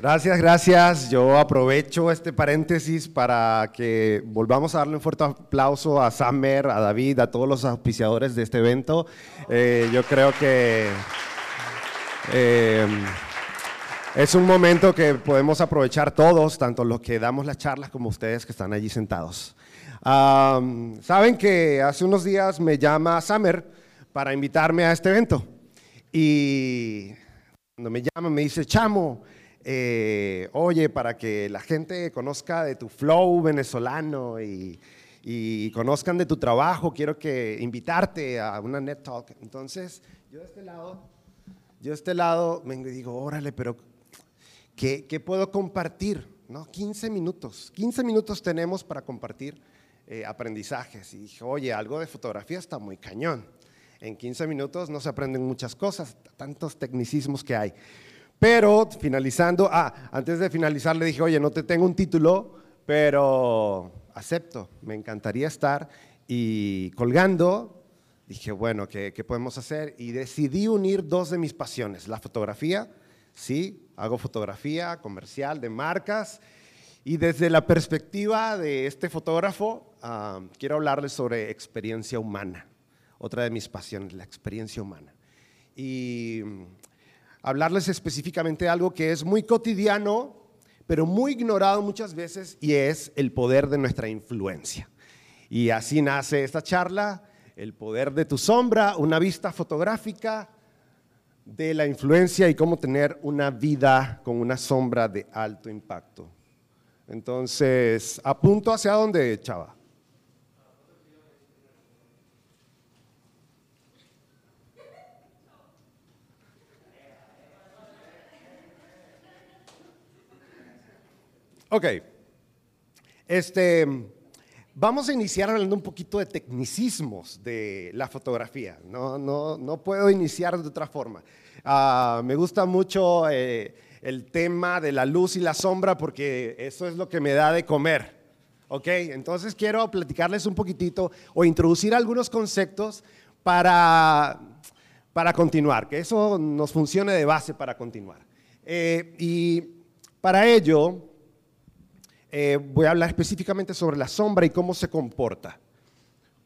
Gracias, gracias. Yo aprovecho este paréntesis para que volvamos a darle un fuerte aplauso a Samer, a David, a todos los auspiciadores de este evento. Eh, yo creo que eh, es un momento que podemos aprovechar todos, tanto los que damos las charlas como ustedes que están allí sentados. Saben que hace unos días me llama Samer para invitarme a este evento. Y cuando me llama me dice, chamo, eh, oye, para que la gente conozca de tu flow venezolano y, conozcan de tu trabajo, quiero que invitarte a una Net Talk. Entonces, yo de este lado, yo de este lado y digo, órale, pero ¿qué, qué puedo compartir? ¿No? 15 minutos, 15 minutos tenemos para compartir eh, aprendizajes. Y dije, oye, algo de fotografía está muy cañón. En 15 minutos no se aprenden muchas cosas, tantos tecnicismos que hay. Pero finalizando, ah, antes de finalizar le dije, oye, no te tengo un título, pero acepto, me encantaría estar. Y colgando, dije, bueno, ¿qué, ¿qué, podemos hacer? Y decidí unir dos de mis pasiones, la fotografía, sí, hago fotografía comercial de marcas. Y desde la perspectiva de este fotógrafo, ah, quiero hablarles sobre experiencia humana, otra de mis pasiones, la experiencia humana. Y hablarles específicamente de algo que es muy cotidiano, pero muy ignorado muchas veces, y es el poder de nuestra influencia. Y así nace esta charla, el poder de tu sombra, una vista fotográfica de la influencia y cómo tener una vida con una sombra de alto impacto. Entonces, apunto hacia dónde, chava. Ok. Este, vamos a iniciar hablando un poquito de tecnicismos de la fotografía. No, no, no puedo iniciar de otra forma. Ah, me gusta mucho eh, el tema de la luz y la sombra porque eso es lo que me da de comer. ¿Ok? Entonces quiero platicarles un poquitito o introducir algunos conceptos para, para continuar, que eso nos funcione de base para continuar. Eh, y para ello eh, voy a hablar específicamente sobre la sombra y cómo se comporta.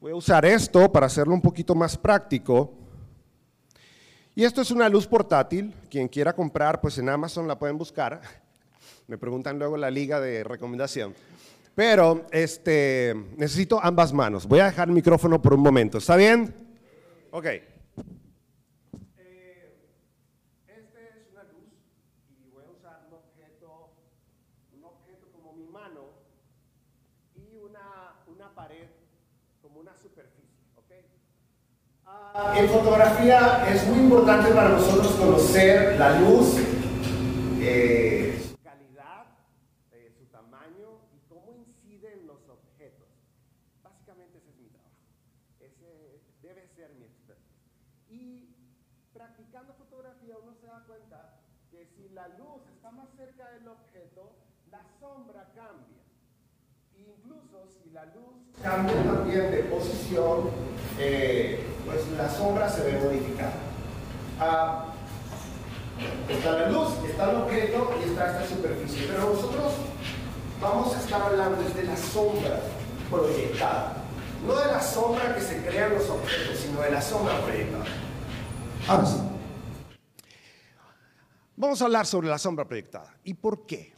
Voy a usar esto para hacerlo un poquito más práctico. Y esto es una luz portátil. Quien quiera comprar, pues en Amazon la pueden buscar. Me preguntan luego la liga de recomendación. Pero este, necesito ambas manos. Voy a dejar el micrófono por un momento. ¿Está bien? Ok. En fotografía es muy importante para nosotros conocer la luz, eh, su calidad, eh, su tamaño y cómo incide en los objetos. Básicamente ese es mi trabajo. Ese debe ser mi expertise. Y practicando fotografía uno se da cuenta que si la luz está más cerca del objeto, la sombra cambia. Incluso si la luz cambia también de posición, eh, pues la sombra se ve modificada. Ah, está la luz, está el objeto y está esta superficie. Pero nosotros vamos a estar hablando de la sombra proyectada. No de la sombra que se crean los objetos, sino de la sombra proyectada. Ahora sí. Vamos a hablar sobre la sombra proyectada. ¿Y por qué?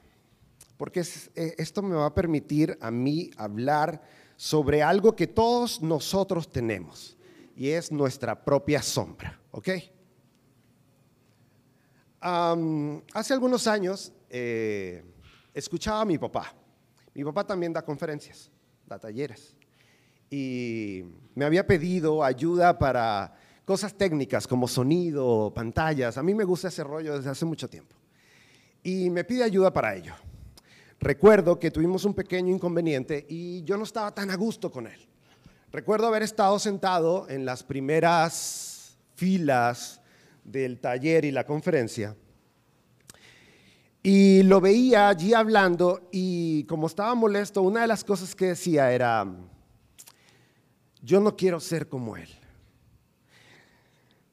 Porque eh, esto me va a permitir a mí hablar sobre algo que todos nosotros tenemos y es nuestra propia sombra, ¿ok? hace algunos años eh, escuchaba a mi papá. Mi papá también da conferencias, da talleres. Y me había pedido ayuda para cosas técnicas como sonido, pantallas. A mí me gusta ese rollo desde hace mucho tiempo. Y me pide ayuda para ello recuerdo que tuvimos un pequeño inconveniente y yo no estaba tan a gusto con él. Recuerdo haber estado sentado en las primeras filas del taller y la conferencia y lo veía allí hablando y como estaba molesto, una de las cosas que decía era, yo no quiero ser como él.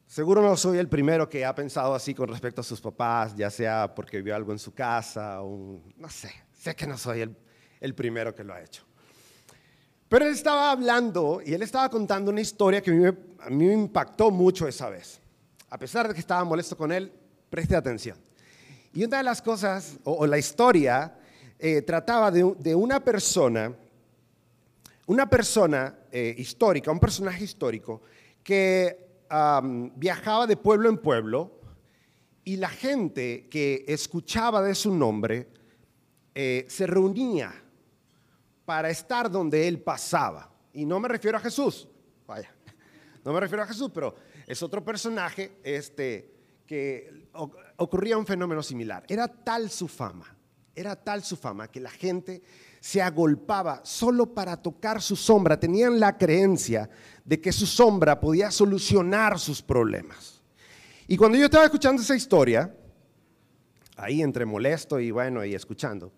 Seguro no soy el primero que ha pensado así con respecto a sus papás, ya sea porque vio algo en su casa, o no sé, sé que no soy el, el primero que lo ha hecho. Pero él estaba hablando y él estaba contando una historia que a mí, me, a mí me impactó mucho esa vez. A pesar de que estaba molesto con él, preste atención. Y una de las cosas, o, o la historia, eh, trataba de, de, una persona, una persona eh, histórica, un personaje histórico, que um, viajaba de pueblo en pueblo y la gente que escuchaba de su nombre eh, se reunía para estar donde él pasaba. Y no me refiero a Jesús, vaya, no me refiero a Jesús, pero es otro personaje este, que ocurría un fenómeno similar. Era tal su fama, era tal su fama que la gente se agolpaba solo para tocar su sombra. Tenían la creencia de que su sombra podía solucionar sus problemas. Y cuando yo estaba escuchando esa historia, ahí entre molesto y bueno, y escuchando,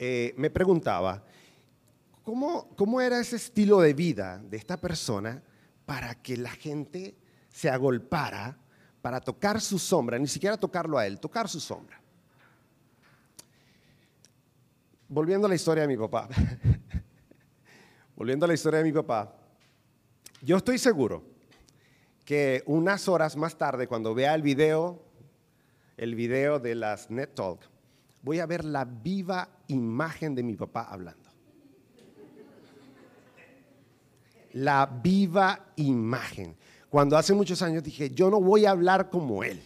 eh, me preguntaba, ¿cómo, ¿cómo era ese estilo de vida de esta persona para que la gente se agolpara para tocar su sombra, ni siquiera tocarlo a él, tocar su sombra? volviendo a la historia de mi papá, volviendo a la historia de mi papá, yo estoy seguro que unas horas más tarde, cuando vea el video, el video de las Net Talk, voy a ver la viva imagen de mi papá hablando. La viva imagen. Cuando hace muchos años dije, yo no voy a hablar como él,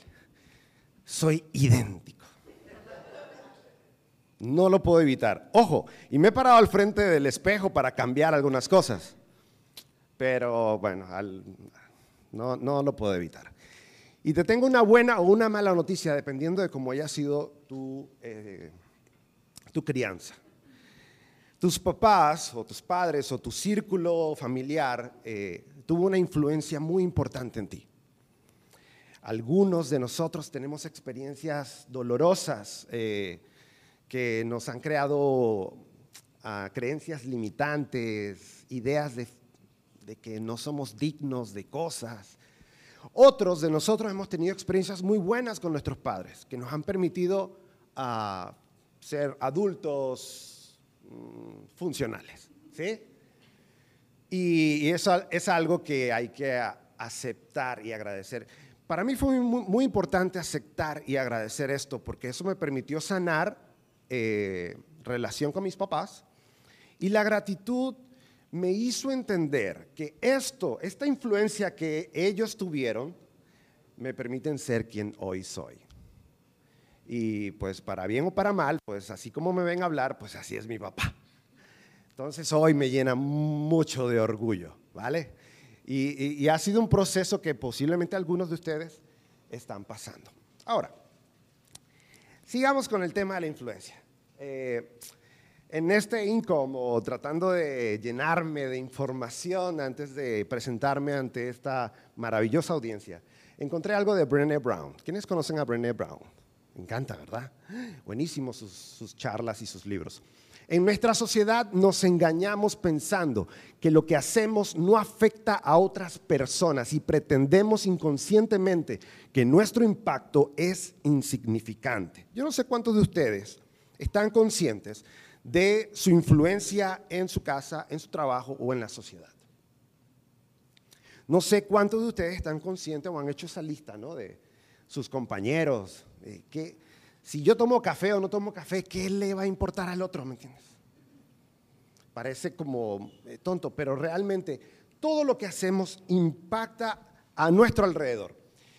soy idéntico. No lo puedo evitar. Ojo, y me he parado al frente del espejo para cambiar algunas cosas. Pero bueno, no, no lo puedo evitar. Y te tengo una buena o una mala noticia, dependiendo de cómo haya sido tu, eh, tu crianza. Tus papás o tus padres o tu círculo familiar eh, tuvo una influencia muy importante en ti. Algunos de nosotros tenemos experiencias dolorosas. Eh, que nos han creado uh, creencias limitantes, ideas de, de, que no somos dignos de cosas. Otros de nosotros hemos tenido experiencias muy buenas con nuestros padres, que nos han permitido uh, ser adultos um, funcionales. ¿sí? Y, y, eso es algo que hay que aceptar y agradecer. Para mí fue muy, muy importante aceptar y agradecer esto, porque eso me permitió sanar eh, relación con mis papás y la gratitud me hizo entender que esto, esta influencia que ellos tuvieron, me permiten ser quien hoy soy. Y pues para bien o para mal, pues así como me ven hablar, pues así es mi papá. Entonces hoy me llena mucho de orgullo, ¿vale? Y, ha sido un proceso que posiblemente algunos de ustedes están pasando. Ahora, sigamos con el tema de la influencia. Eh, en este incómodo, tratando de llenarme de información antes de presentarme ante esta maravillosa audiencia, encontré algo de Brené Brown. ¿Quiénes conocen a Brené Brown? Me encanta, ¿verdad? Buenísimo sus, sus charlas y sus libros. En nuestra sociedad nos engañamos pensando que lo que hacemos no afecta a otras personas y pretendemos inconscientemente que nuestro impacto es insignificante. Yo no sé cuántos de ustedes están conscientes de su influencia en su casa, en su trabajo o en la sociedad. No sé cuántos de ustedes están conscientes o han hecho esa lista ¿no? de sus compañeros, que si yo tomo café o no tomo café, ¿qué le va a importar al otro? ¿Me entiendes? Parece como eh, tonto, pero realmente todo lo que hacemos impacta a nuestro alrededor.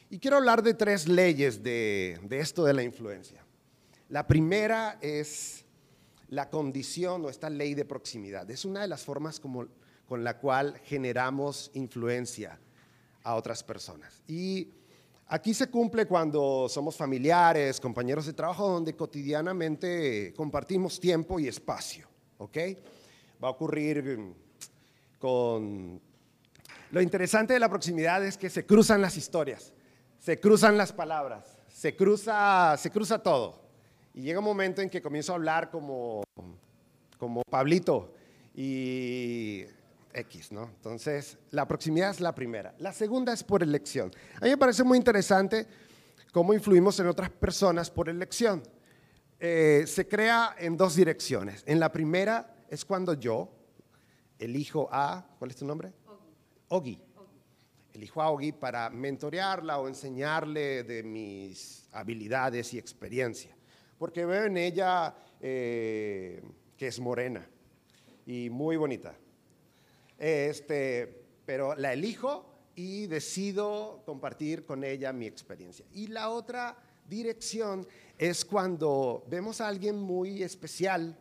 Y quiero hablar de tres leyes de, de esto de la influencia. La primera es la condición o esta ley de proximidad. Es una de las formas como, con la cual generamos influencia a otras personas. Y aquí se cumple cuando somos familiares, compañeros de trabajo, donde cotidianamente compartimos tiempo y espacio. ¿ok? Va a ocurrir con... Lo interesante de la proximidad es que se cruzan las historias, se cruzan las palabras, se cruza, se cruza todo. Y llega un momento en que comienzo a hablar como, como Pablito y X, ¿no? Entonces, la proximidad es la primera. La segunda es por elección. A mí me parece muy interesante cómo influimos en otras personas por elección. Eh, se crea en dos direcciones. En la primera es cuando yo elijo a, ¿cuál es tu nombre? Ogi. Elijo a Ogi para mentorearla o enseñarle de mis habilidades y experiencia. Porque veo en ella eh, que es morena y muy bonita. Este, pero la elijo y decido compartir con ella mi experiencia. Y la otra dirección es cuando vemos a alguien muy especial,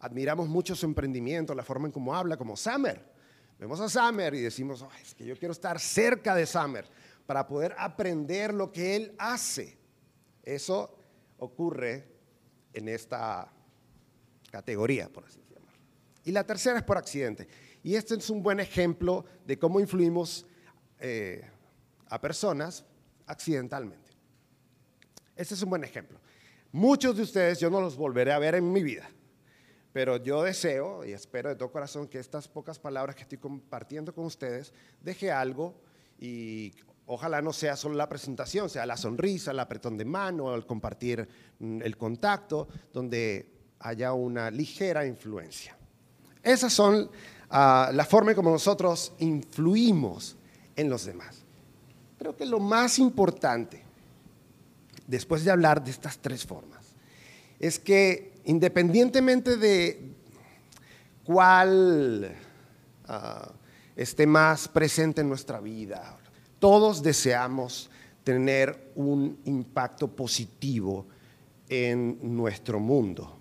admiramos mucho su emprendimiento, la forma en cómo habla, como Summer. Vemos a Summer y decimos, es que yo quiero estar cerca de Summer para poder aprender lo que él hace. Eso ocurre en esta categoría, por así decirlo. Y la tercera es por accidente. Y este es un buen ejemplo de cómo influimos eh, a personas accidentalmente. Este es un buen ejemplo. Muchos de ustedes yo no los volveré a ver en mi vida, pero yo deseo y espero de todo corazón que estas pocas palabras que estoy compartiendo con ustedes deje algo y ojalá no sea solo la presentación, sea la sonrisa, el apretón de mano, el compartir mm, el contacto, donde haya una ligera influencia. Esas son uh, la forma como nosotros influimos en los demás. Creo que lo más importante, después de hablar de estas tres formas, es que independientemente de cuál uh, esté más presente en nuestra vida, todos deseamos tener un impacto positivo en nuestro mundo.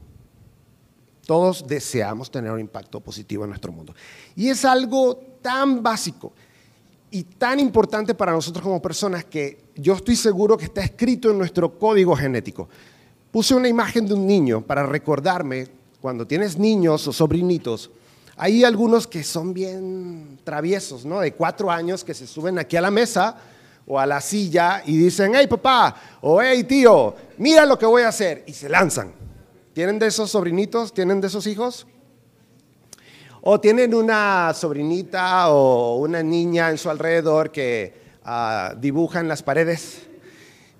Todos deseamos tener un impacto positivo en nuestro mundo. Y es algo tan básico y tan importante para nosotros como personas que yo estoy seguro que está escrito en nuestro código genético. Puse una imagen de un niño para recordarme, cuando tienes niños o sobrinitos, hay algunos que son bien traviesos, ¿no? De cuatro años que se suben aquí a la mesa o a la silla y dicen, hey papá, o hey tío, mira lo que voy a hacer, y se lanzan. ¿Tienen de esos sobrinitos? ¿Tienen de esos hijos? ¿O tienen una sobrinita o una niña en su alrededor que uh, dibuja en las paredes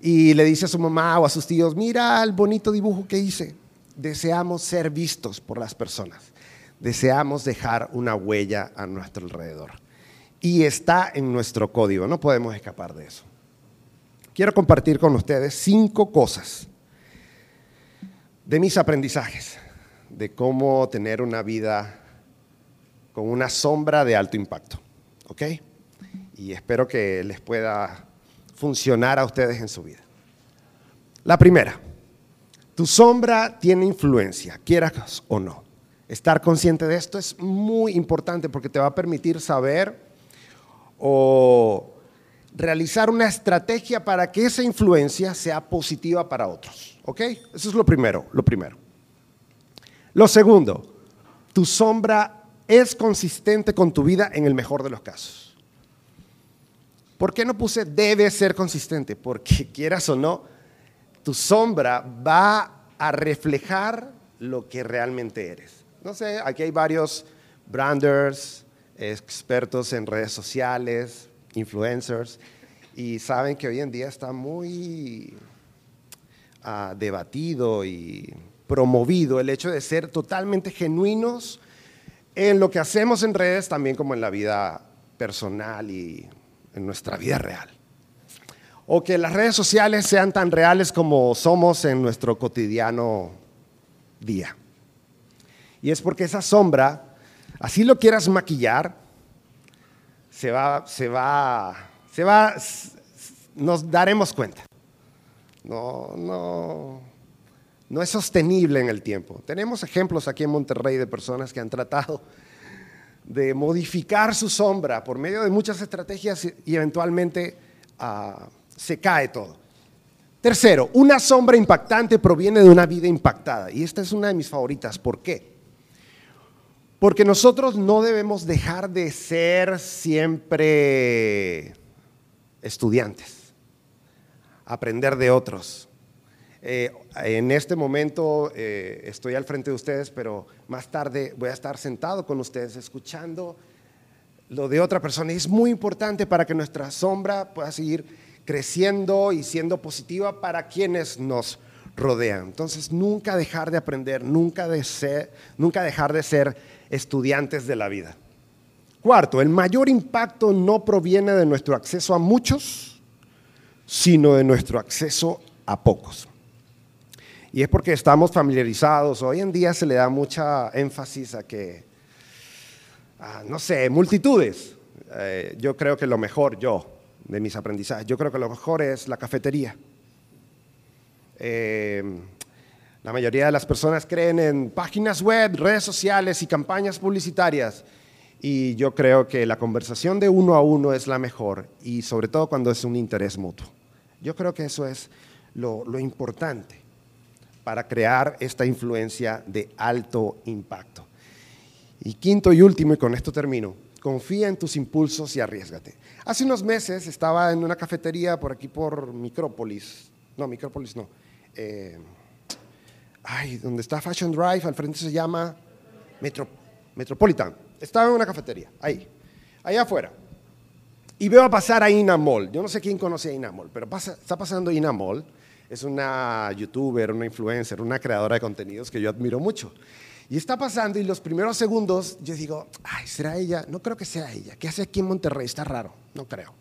y le dice a su mamá o a sus tíos, mira el bonito dibujo que hice? Deseamos ser vistos por las personas. Deseamos dejar una huella a nuestro alrededor. Y está en nuestro código, no podemos escapar de eso. Quiero compartir con ustedes cinco cosas de mis aprendizajes, de cómo tener una vida con una sombra de alto impacto. ¿Ok? Y espero que les pueda funcionar a ustedes en su vida. La primera, tu sombra tiene influencia, quieras o no. Estar consciente de esto es muy importante porque te va a permitir saber o realizar una estrategia para que esa influencia sea positiva para otros. ¿Ok? Eso es lo primero, lo primero. Lo segundo, tu sombra es consistente con tu vida en el mejor de los casos. ¿Por qué no puse debe ser consistente? Porque quieras o no, tu sombra va a reflejar lo que realmente eres. No sé, aquí hay varios branders, expertos en redes sociales, influencers, y saben que hoy en día está muy uh, debatido y promovido el hecho de ser totalmente genuinos en lo que hacemos en redes, también como en la vida personal y en nuestra vida real. O que las redes sociales sean tan reales como somos en nuestro cotidiano día. Y es porque esa sombra, así lo quieras maquillar, se va, se va, se va, nos daremos cuenta. No, no, no es sostenible en el tiempo. Tenemos ejemplos aquí en Monterrey de personas que han tratado de modificar su sombra por medio de muchas estrategias y eventualmente ah, se cae todo. Tercero, una sombra impactante proviene de una vida impactada. Y esta es una de mis favoritas. ¿Por qué? Porque nosotros no debemos dejar de ser siempre estudiantes aprender de otros. Eh, en este momento eh, estoy al frente de ustedes, pero más tarde voy a estar sentado con ustedes escuchando lo de otra persona. Es muy importante para que nuestra sombra pueda seguir creciendo y siendo positiva para quienes nos rodean. Entonces, nunca dejar de aprender, nunca, de ser, nunca dejar de ser estudiantes de la vida. Cuarto, el mayor impacto no proviene de nuestro acceso a muchos, sino de nuestro acceso a pocos. Y es porque estamos familiarizados. Hoy en día se le da mucha énfasis a que, no sé, multitudes. Eh, yo creo que lo mejor, yo, de mis aprendizajes, yo creo que lo mejor es la cafetería. Eh, la mayoría de las personas creen en páginas web, redes sociales y campañas publicitarias. Y yo creo que la conversación de uno a uno es la mejor y sobre todo cuando es un interés mutuo. Yo creo que eso es lo, importante para crear esta influencia de alto impacto. Y quinto y último, y con esto termino, confía en tus impulsos y arriesgate. Hace unos meses estaba en una cafetería por aquí por Micrópolis, no, Micrópolis no, eh, ay, donde está Fashion Drive, al frente se llama Metro, Metropolitan. Estaba en una cafetería, ahí, allá afuera. Y veo a pasar a Ina Mall. Yo no sé quién conoce a Ina Mall, pero está pasando Ina Mall. Es una youtuber, una influencer, una creadora de contenidos que yo admiro mucho. Y está pasando y los primeros segundos yo digo, ay, ¿será ella? No creo que sea ella. ¿Qué hace aquí en Monterrey? Está raro. No creo.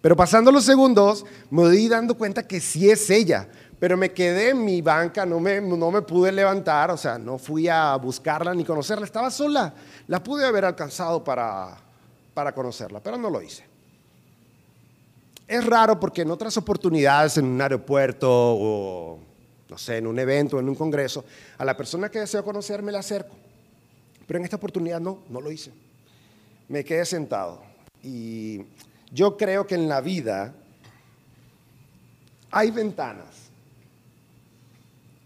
Pero pasando los segundos me di dando cuenta que sí es ella pero me quedé en mi banca, no me, no me pude levantar, o sea, no fui a buscarla ni conocerla, estaba sola. La pude haber alcanzado para, para conocerla, pero no lo hice. Es raro porque en otras oportunidades, en un aeropuerto o, no sé, en un evento, en un congreso, a la persona que deseo conocer me la acerco. Pero en esta oportunidad no, no lo hice. Me quedé sentado. Y yo creo que en la vida hay ventanas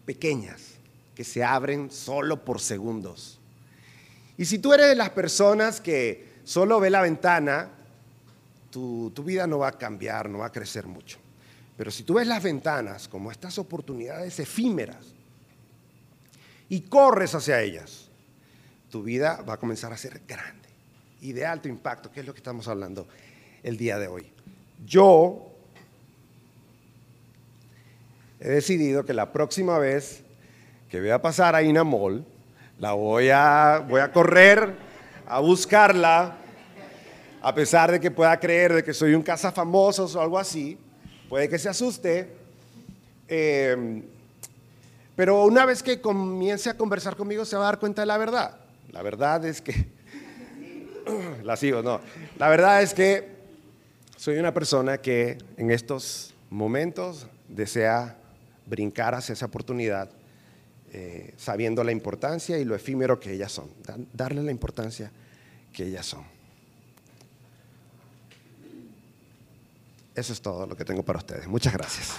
pequeñas que se abren solo por segundos. Y si tú eres de las personas que solo ve la ventana, tu, tu, vida no va a cambiar, no va a crecer mucho. Pero si tú ves las ventanas como estas oportunidades efímeras y corres hacia ellas, tu vida va a comenzar a ser grande y de alto impacto, que es lo que estamos hablando el día de hoy. Yo he decidido que la próxima vez que vea pasar a Inamol, la voy a, voy a correr a buscarla, a pesar de que pueda creer de que soy un cazafamosos o algo así, puede que se asuste. Em, pero una vez que comience a conversar conmigo se va a dar cuenta de la verdad. La verdad es que, la sigo, no. La verdad es que soy una persona que en estos momentos desea brincar hacia esa oportunidad eh, sabiendo la importancia y lo efímero que ellas son, darle la importancia que ellas son. Eso es todo lo que tengo para ustedes. Muchas gracias.